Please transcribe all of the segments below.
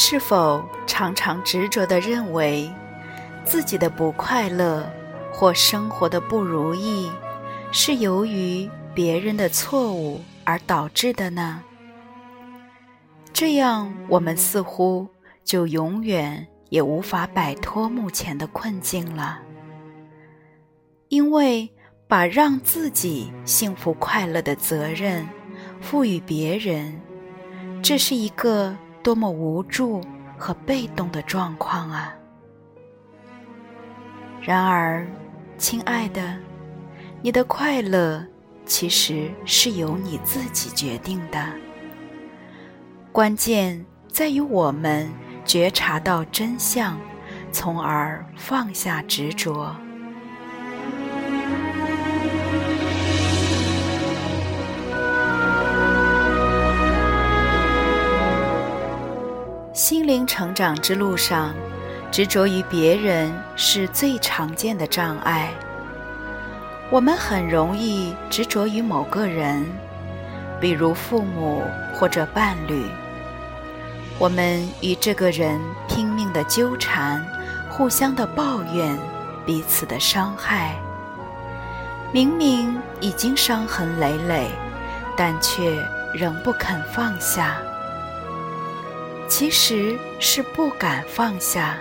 是否常常执着地认为，自己的不快乐或生活的不如意，是由于别人的错误而导致的呢？这样，我们似乎就永远也无法摆脱目前的困境了。因为把让自己幸福快乐的责任赋予别人，这是一个。多么无助和被动的状况啊！然而，亲爱的，你的快乐其实是由你自己决定的。关键在于我们觉察到真相，从而放下执着。灵成长之路上，执着于别人是最常见的障碍。我们很容易执着于某个人，比如父母或者伴侣。我们与这个人拼命的纠缠，互相的抱怨，彼此的伤害。明明已经伤痕累累，但却仍不肯放下。其实是不敢放下。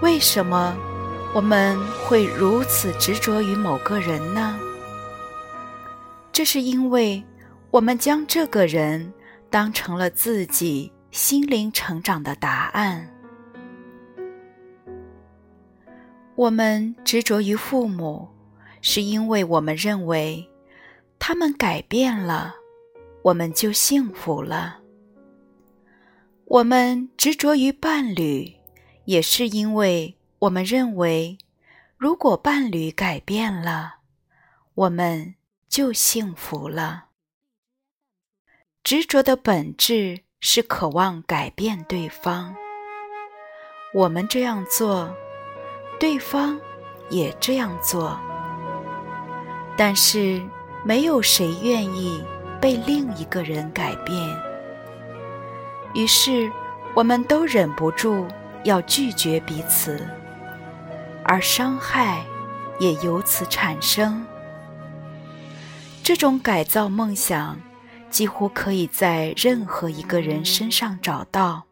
为什么我们会如此执着于某个人呢？这是因为我们将这个人当成了自己心灵成长的答案。我们执着于父母，是因为我们认为他们改变了，我们就幸福了。我们执着于伴侣，也是因为我们认为，如果伴侣改变了，我们就幸福了。执着的本质是渴望改变对方。我们这样做，对方也这样做，但是没有谁愿意被另一个人改变。于是，我们都忍不住要拒绝彼此，而伤害也由此产生。这种改造梦想，几乎可以在任何一个人身上找到，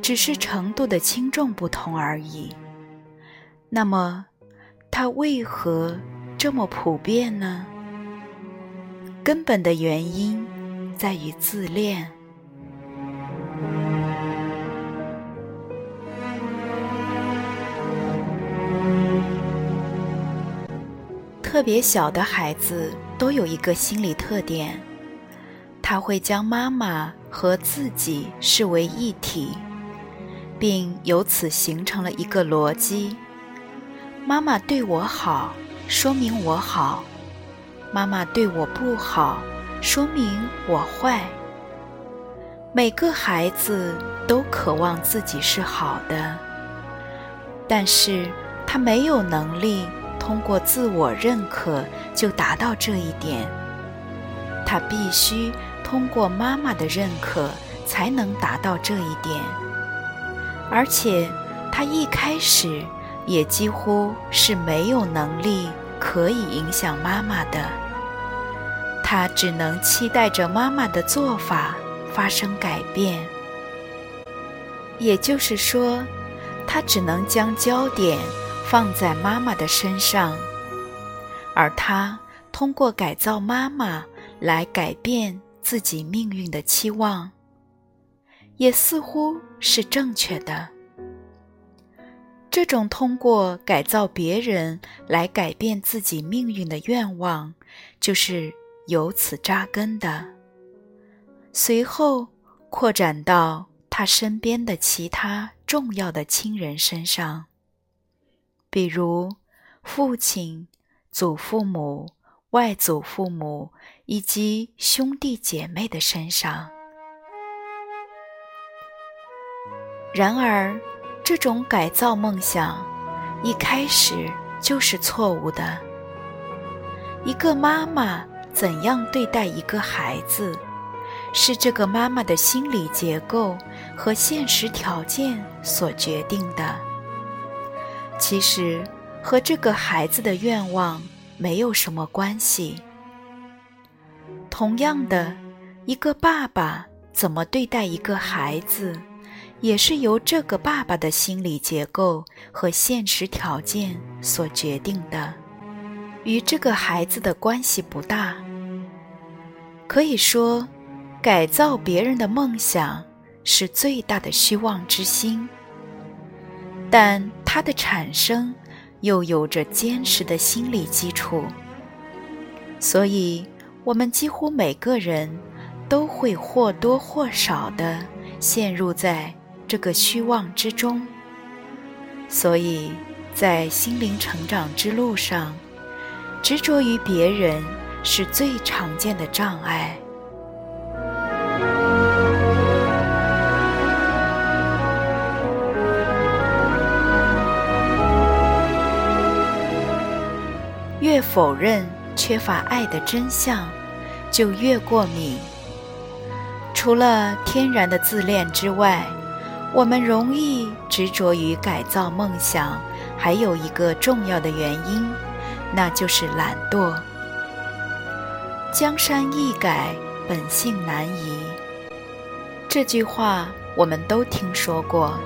只是程度的轻重不同而已。那么，它为何这么普遍呢？根本的原因在于自恋。特别小的孩子都有一个心理特点，他会将妈妈和自己视为一体，并由此形成了一个逻辑：妈妈对我好，说明我好；妈妈对我不好，说明我坏。每个孩子都渴望自己是好的，但是他没有能力。通过自我认可就达到这一点，他必须通过妈妈的认可才能达到这一点，而且他一开始也几乎是没有能力可以影响妈妈的，他只能期待着妈妈的做法发生改变，也就是说，他只能将焦点。放在妈妈的身上，而他通过改造妈妈来改变自己命运的期望，也似乎是正确的。这种通过改造别人来改变自己命运的愿望，就是由此扎根的。随后，扩展到他身边的其他重要的亲人身上，比如父亲、祖父母、外祖父母以及兄弟姐妹的身上。然而，这种改造梦想一开始就是错误的。一个妈妈怎样对待一个孩子，是这个妈妈的心理结构和现实条件所决定的。其实和这个孩子的愿望没有什么关系。同样的，一个爸爸怎么对待一个孩子，也是由这个爸爸的心理结构和现实条件所决定的。与这个孩子的关系不大。可以说，改造别人的梦想是最大的虚妄之心，但它的产生又有着坚实的心理基础。所以，我们几乎每个人都会或多或少地陷入在这个虚妄之中。所以在心灵成长之路上，执着于别人是最常见的障碍。越否认缺乏爱的真相，就越过敏。除了天然的自恋之外，我们容易执着于改造梦想，还有一个重要的原因。那就是懒惰。江山易改，本性难移。这句话我们都听说过，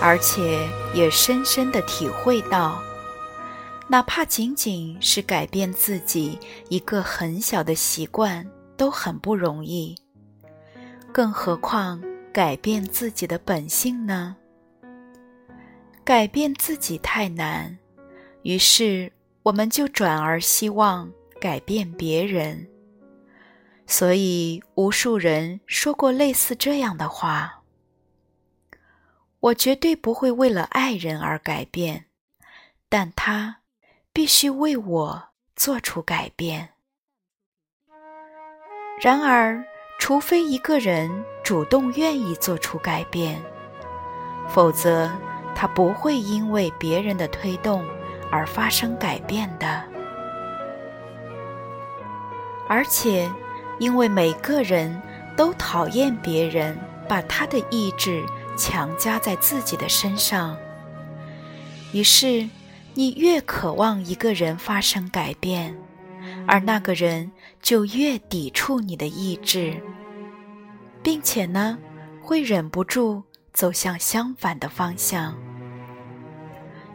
而且也深深的体会到，哪怕仅仅是改变自己一个很小的习惯，都很不容易，更何况改变自己的本性呢？改变自己太难，于是。我们就转而希望改变别人，所以无数人说过类似这样的话：“我绝对不会为了爱人而改变，但他必须为我做出改变。”然而，除非一个人主动愿意做出改变，否则他不会因为别人的推动。而发生改变的，而且，因为每个人都讨厌别人把他的意志强加在自己的身上，于是你越渴望一个人发生改变，而那个人就越抵触你的意志，并且呢，会忍不住走向相反的方向，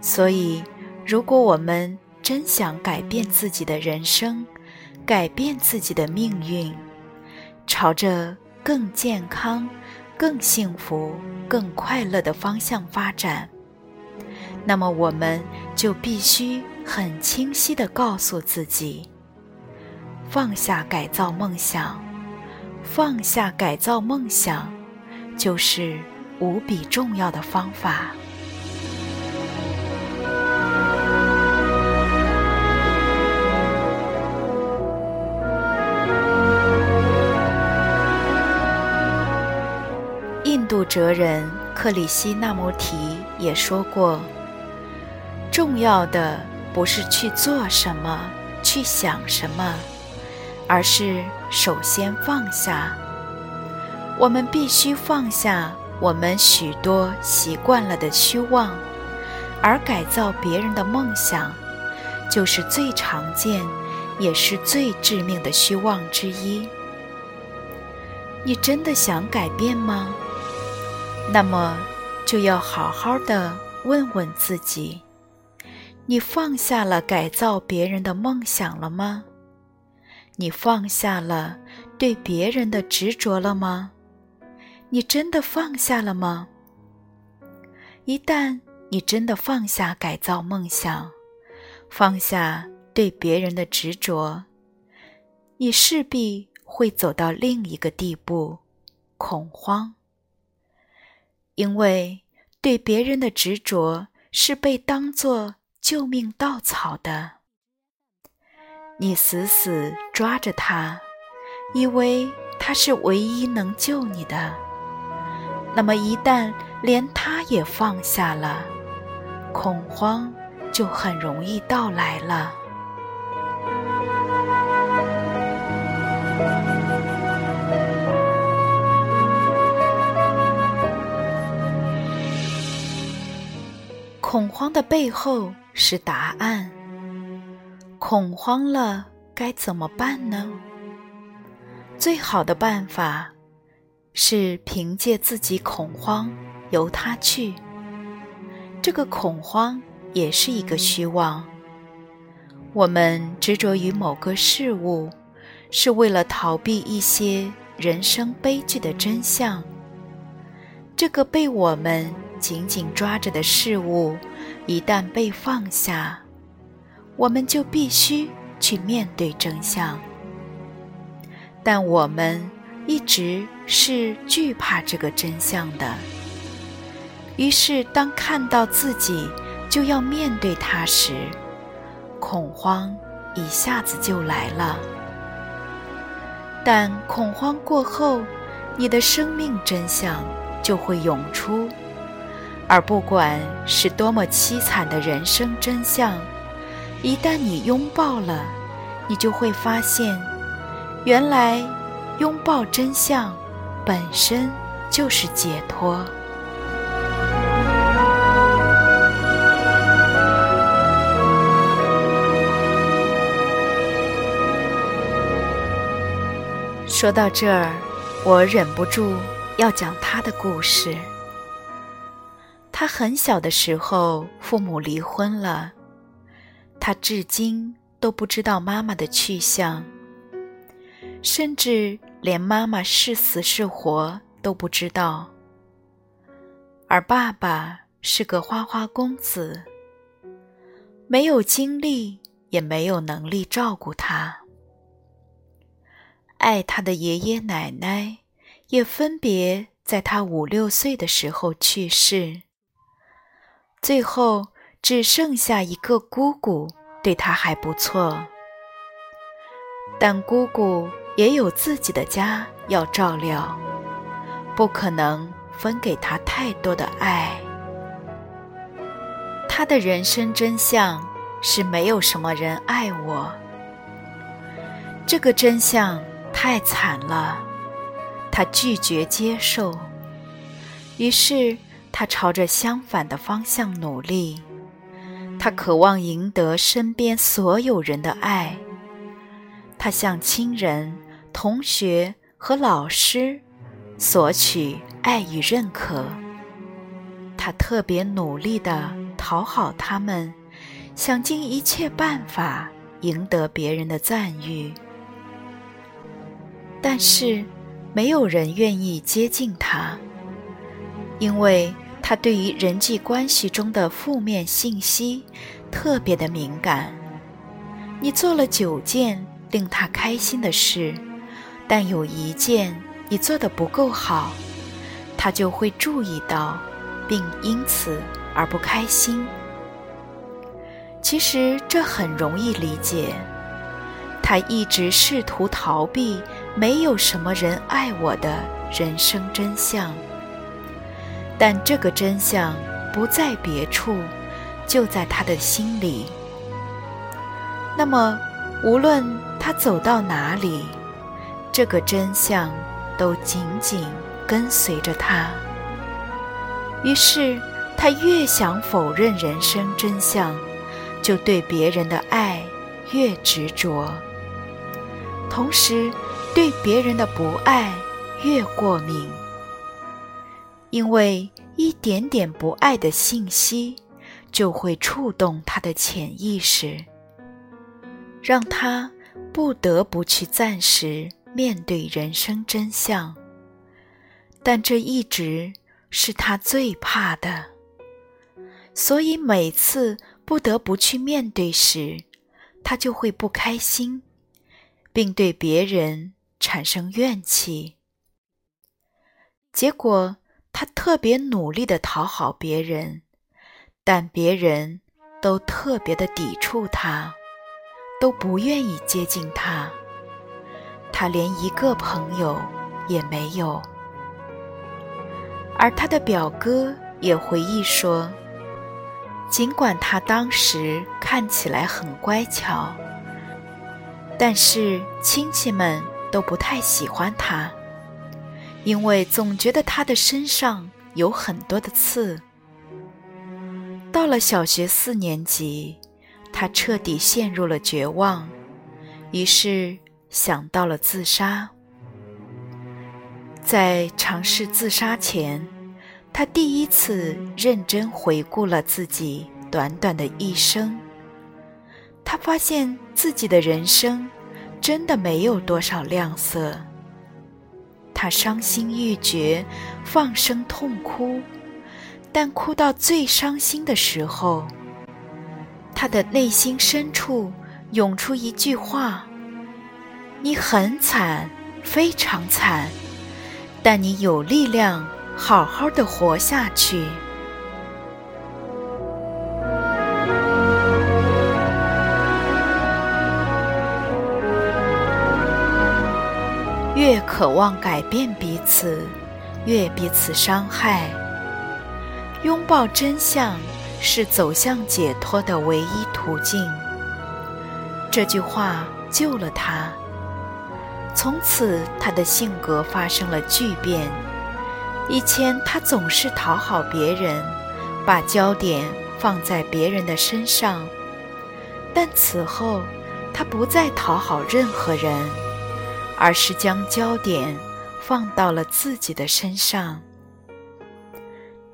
所以。如果我们真想改变自己的人生，改变自己的命运，朝着更健康、更幸福、更快乐的方向发展，那么我们就必须很清晰地告诉自己：放下改造梦想，放下改造梦想，就是无比重要的方法。印度哲人克里希那穆提也说过：“重要的不是去做什么、去想什么，而是首先放下。我们必须放下我们许多习惯了的虚妄，而改造别人的梦想，就是最常见也是最致命的虚妄之一。你真的想改变吗？”那么，就要好好的问问自己：你放下了改造别人的梦想了吗？你放下了对别人的执着了吗？你真的放下了吗？一旦你真的放下改造梦想，放下对别人的执着，你势必会走到另一个地步。恐慌，因为对别人的执着是被当作救命稻草的。你死死抓着他，以为他是唯一能救你的。那么一旦连他也放下了，恐慌就很容易到来了。恐慌的背后是答案。恐慌了该怎么办呢？最好的办法是凭借自己恐慌，由它去。这个恐慌也是一个虚妄。我们执着于某个事物，是为了逃避一些人生悲剧的真相。这个被我们。紧紧抓着的事物，一旦被放下，我们就必须去面对真相。但我们一直是惧怕这个真相的。于是，当看到自己就要面对它时，恐慌一下子就来了。但恐慌过后，你的生命真相就会涌出。而不管是多么凄惨的人生真相，一旦你拥抱了，你就会发现，原来拥抱真相本身就是解脱。说到这儿，我忍不住要讲他的故事。他很小的时候，父母离婚了，他至今都不知道妈妈的去向，甚至连妈妈是死是活都不知道。而爸爸是个花花公子，没有精力，也没有能力照顾他。爱他的爷爷奶奶也分别在他五六岁的时候去世。最后只剩下一个姑姑，对他还不错，但姑姑也有自己的家要照料，不可能分给他太多的爱。他的人生真相是没有什么人爱我，这个真相太惨了，他拒绝接受，于是。他朝着相反的方向努力，他渴望赢得身边所有人的爱。他向亲人、同学和老师索取爱与认可。他特别努力地讨好他们，想尽一切办法赢得别人的赞誉。但是，没有人愿意接近他。因为他对于人际关系中的负面信息特别的敏感，你做了九件令他开心的事，但有一件你做的不够好，他就会注意到，并因此而不开心。其实这很容易理解，他一直试图逃避没有什么人爱我的人生真相。但这个真相不在别处，就在他的心里。那么，无论他走到哪里，这个真相都紧紧跟随着他。于是，他越想否认人生真相，就对别人的爱越执着，同时对别人的不爱越过敏。因为一点点不爱的信息，就会触动他的潜意识，让他不得不去暂时面对人生真相。但这一直是他最怕的，所以每次不得不去面对时，他就会不开心，并对别人产生怨气。结果他特别努力的讨好别人，但别人都特别的抵触他，都不愿意接近他。他连一个朋友也没有。而他的表哥也回忆说，尽管他当时看起来很乖巧，但是亲戚们都不太喜欢他。因为总觉得他的身上有很多的刺。到了小学四年级，他彻底陷入了绝望，于是想到了自杀。在尝试自杀前，他第一次认真回顾了自己短短的一生。他发现自己的人生真的没有多少亮色。他伤心欲绝，放声痛哭，但哭到最伤心的时候，他的内心深处涌出一句话：“你很惨，非常惨，但你有力量好好的活下去。”越渴望改变彼此，越彼此伤害。拥抱真相是走向解脱的唯一途径。这句话救了他。从此，他的性格发生了巨变。以前，他总是讨好别人，把焦点放在别人的身上，但此后，他不再讨好任何人。而是将焦点放到了自己的身上，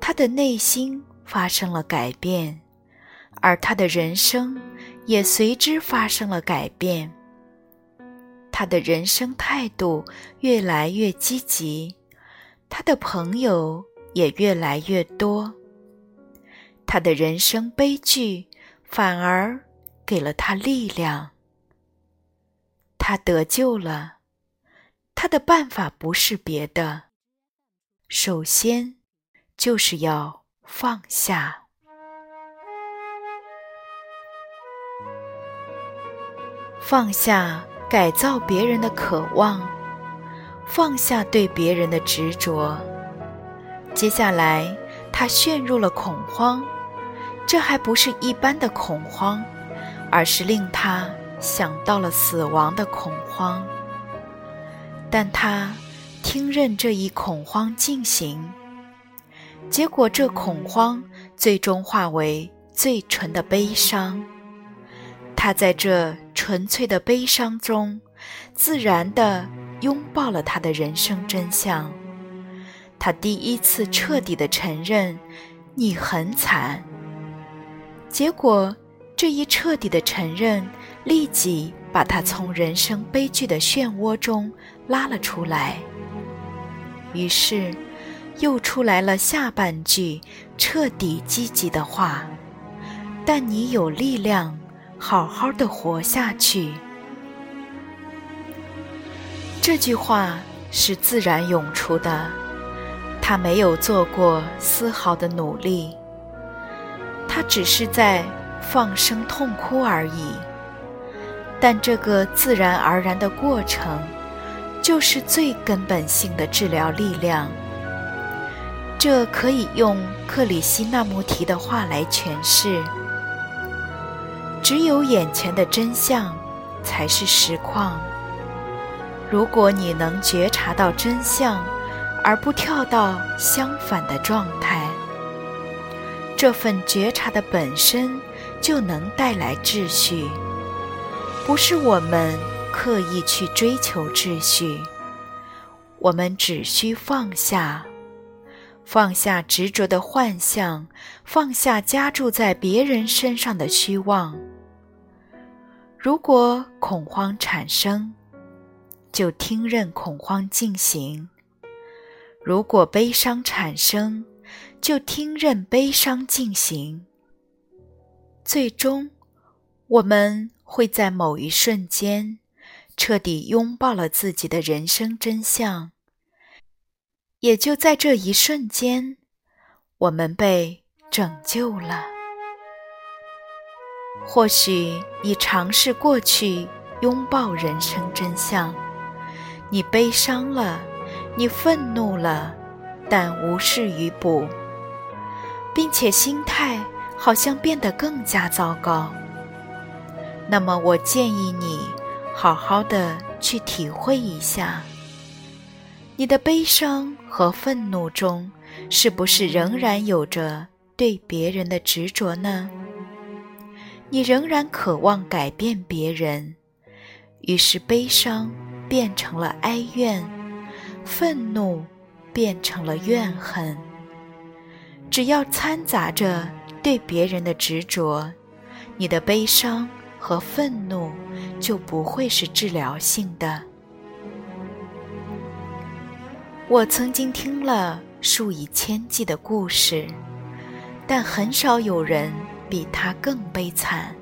他的内心发生了改变，而他的人生也随之发生了改变。他的人生态度越来越积极，他的朋友也越来越多，他的人生悲剧反而给了他力量，他得救了。他的办法不是别的，首先就是要放下，放下改造别人的渴望，放下对别人的执着。接下来，他陷入了恐慌，这还不是一般的恐慌，而是令他想到了死亡的恐慌。但他听任这一恐慌进行，结果这恐慌最终化为最纯的悲伤。他在这纯粹的悲伤中，自然地拥抱了他的人生真相。他第一次彻底地承认，你很惨。结果这一彻底的承认，立即把他从人生悲剧的漩涡中。拉了出来，于是又出来了下半句彻底积极的话：“但你有力量，好好的活下去。”这句话是自然涌出的，他没有做过丝毫的努力，他只是在放声痛哭而已。但这个自然而然的过程。就是最根本性的治疗力量。这可以用克里希那穆提的话来诠释：只有眼前的真相才是实况。如果你能觉察到真相，而不跳到相反的状态，这份觉察的本身就能带来秩序，不是我们。刻意去追求秩序，我们只需放下，放下执着的幻象，放下加注在别人身上的虚妄。如果恐慌产生，就听任恐慌进行；如果悲伤产生，就听任悲伤进行。最终，我们会在某一瞬间。彻底拥抱了自己的人生真相，也就在这一瞬间，我们被拯救了。或许你尝试过去拥抱人生真相，你悲伤了，你愤怒了，但无事于补，并且心态好像变得更加糟糕。那么，我建议你好好的去体会一下，你的悲伤和愤怒中，是不是仍然有着对别人的执着呢？你仍然渴望改变别人，于是悲伤变成了哀怨，愤怒变成了怨恨。只要掺杂着对别人的执着，你的悲伤和愤怒就不会是治疗性的。我曾经听了数以千计的故事，但很少有人。比他更悲惨，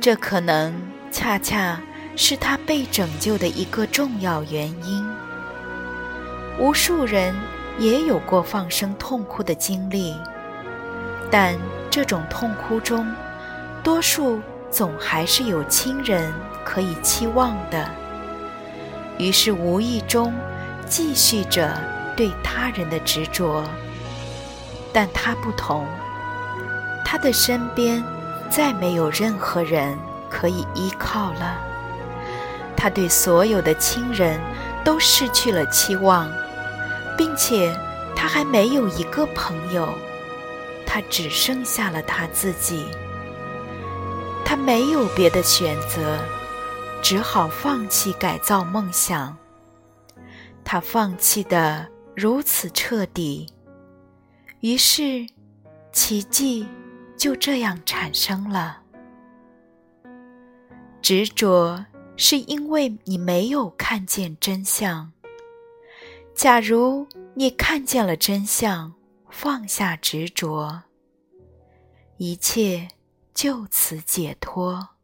这可能恰恰是他被拯救的一个重要原因。无数人也有过放声痛哭的经历，但这种痛哭中，多数总还是有亲人可以期望的，于是无意中继续着对他人的执着，但他不同。他的身边再没有任何人可以依靠了，他对所有的亲人都失去了期望，并且他还没有一个朋友，他只剩下了他自己。他没有别的选择，只好放弃改造梦想。他放弃的如此彻底，于是奇迹。就这样产生了。执着是因为你没有看见真相。假如你看见了真相，放下执着，一切就此解脱。